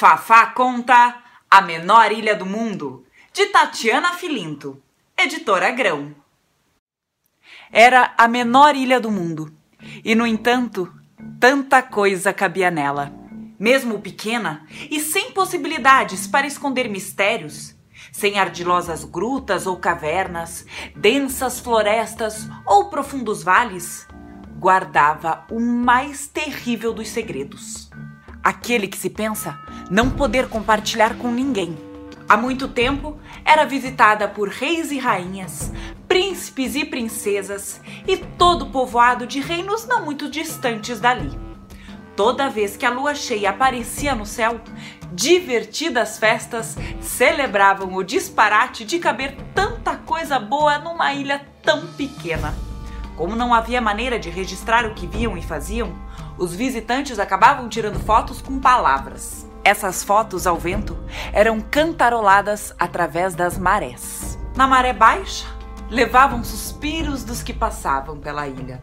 Fafá conta A Menor Ilha do Mundo, de Tatiana Filinto, editora Grão. Era a menor ilha do mundo, e no entanto, tanta coisa cabia nela. Mesmo pequena e sem possibilidades para esconder mistérios, sem ardilosas grutas ou cavernas, densas florestas ou profundos vales, guardava o mais terrível dos segredos. Aquele que se pensa não poder compartilhar com ninguém. Há muito tempo era visitada por reis e rainhas, príncipes e princesas e todo o povoado de reinos não muito distantes dali. Toda vez que a lua cheia aparecia no céu, divertidas festas celebravam o disparate de caber tanta coisa boa numa ilha tão pequena. Como não havia maneira de registrar o que viam e faziam, os visitantes acabavam tirando fotos com palavras. Essas fotos ao vento eram cantaroladas através das marés. Na maré baixa, levavam suspiros dos que passavam pela ilha.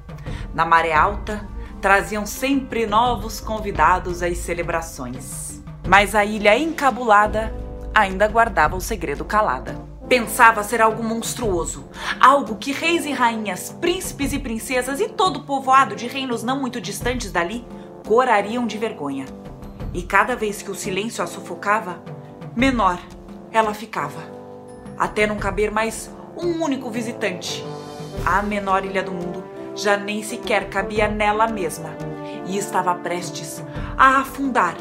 Na maré alta, traziam sempre novos convidados às celebrações. Mas a ilha encabulada ainda guardava o segredo calada. Pensava ser algo monstruoso, algo que reis e rainhas, príncipes e princesas e todo o povoado de reinos não muito distantes dali corariam de vergonha. E cada vez que o silêncio a sufocava, menor ela ficava, até não caber mais um único visitante. A menor ilha do mundo já nem sequer cabia nela mesma. E estava prestes a afundar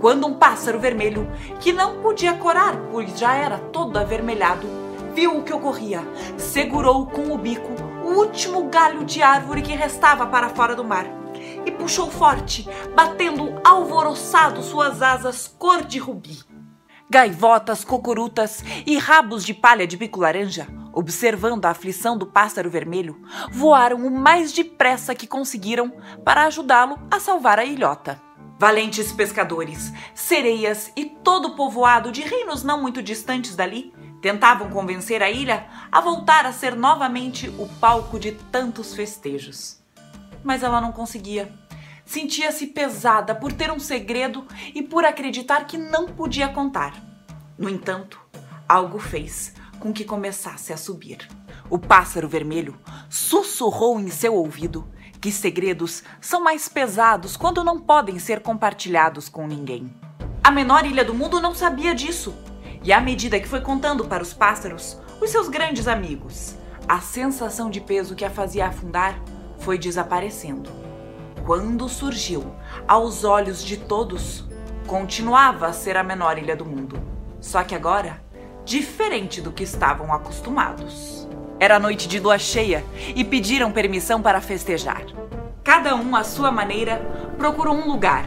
quando um pássaro vermelho, que não podia corar, pois já era todo avermelhado, viu o que ocorria, segurou com o bico o último galho de árvore que restava para fora do mar e puxou forte, batendo alvoroçado suas asas cor de rubi. Gaivotas, cocurutas e rabos de palha de bico laranja, observando a aflição do pássaro vermelho, voaram o mais depressa que conseguiram para ajudá-lo a salvar a ilhota. Valentes pescadores, sereias e todo o povoado de reinos não muito distantes dali tentavam convencer a ilha a voltar a ser novamente o palco de tantos festejos. Mas ela não conseguia. Sentia-se pesada por ter um segredo e por acreditar que não podia contar. No entanto, algo fez com que começasse a subir. O pássaro vermelho sussurrou em seu ouvido que segredos são mais pesados quando não podem ser compartilhados com ninguém. A menor ilha do mundo não sabia disso. E à medida que foi contando para os pássaros, os seus grandes amigos, a sensação de peso que a fazia afundar foi desaparecendo. Quando surgiu aos olhos de todos, continuava a ser a menor ilha do mundo. Só que agora, diferente do que estavam acostumados. Era noite de lua cheia e pediram permissão para festejar. Cada um, à sua maneira, procurou um lugar,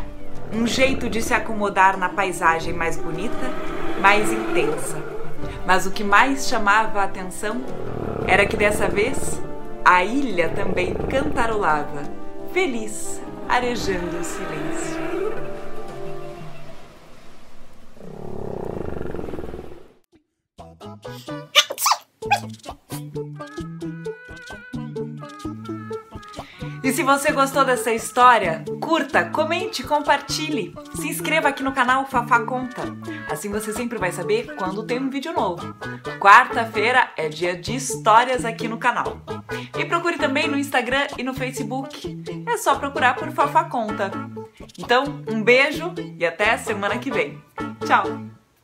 um jeito de se acomodar na paisagem mais bonita, mais intensa. Mas o que mais chamava a atenção era que dessa vez a ilha também cantarolava, feliz, arejando o silêncio. E se você gostou dessa história, curta, comente, compartilhe. Se inscreva aqui no canal Fafá Conta. Assim você sempre vai saber quando tem um vídeo novo. Quarta-feira é dia de histórias aqui no canal. E procure também no Instagram e no Facebook. É só procurar por Fafá Conta. Então, um beijo e até semana que vem. Tchau!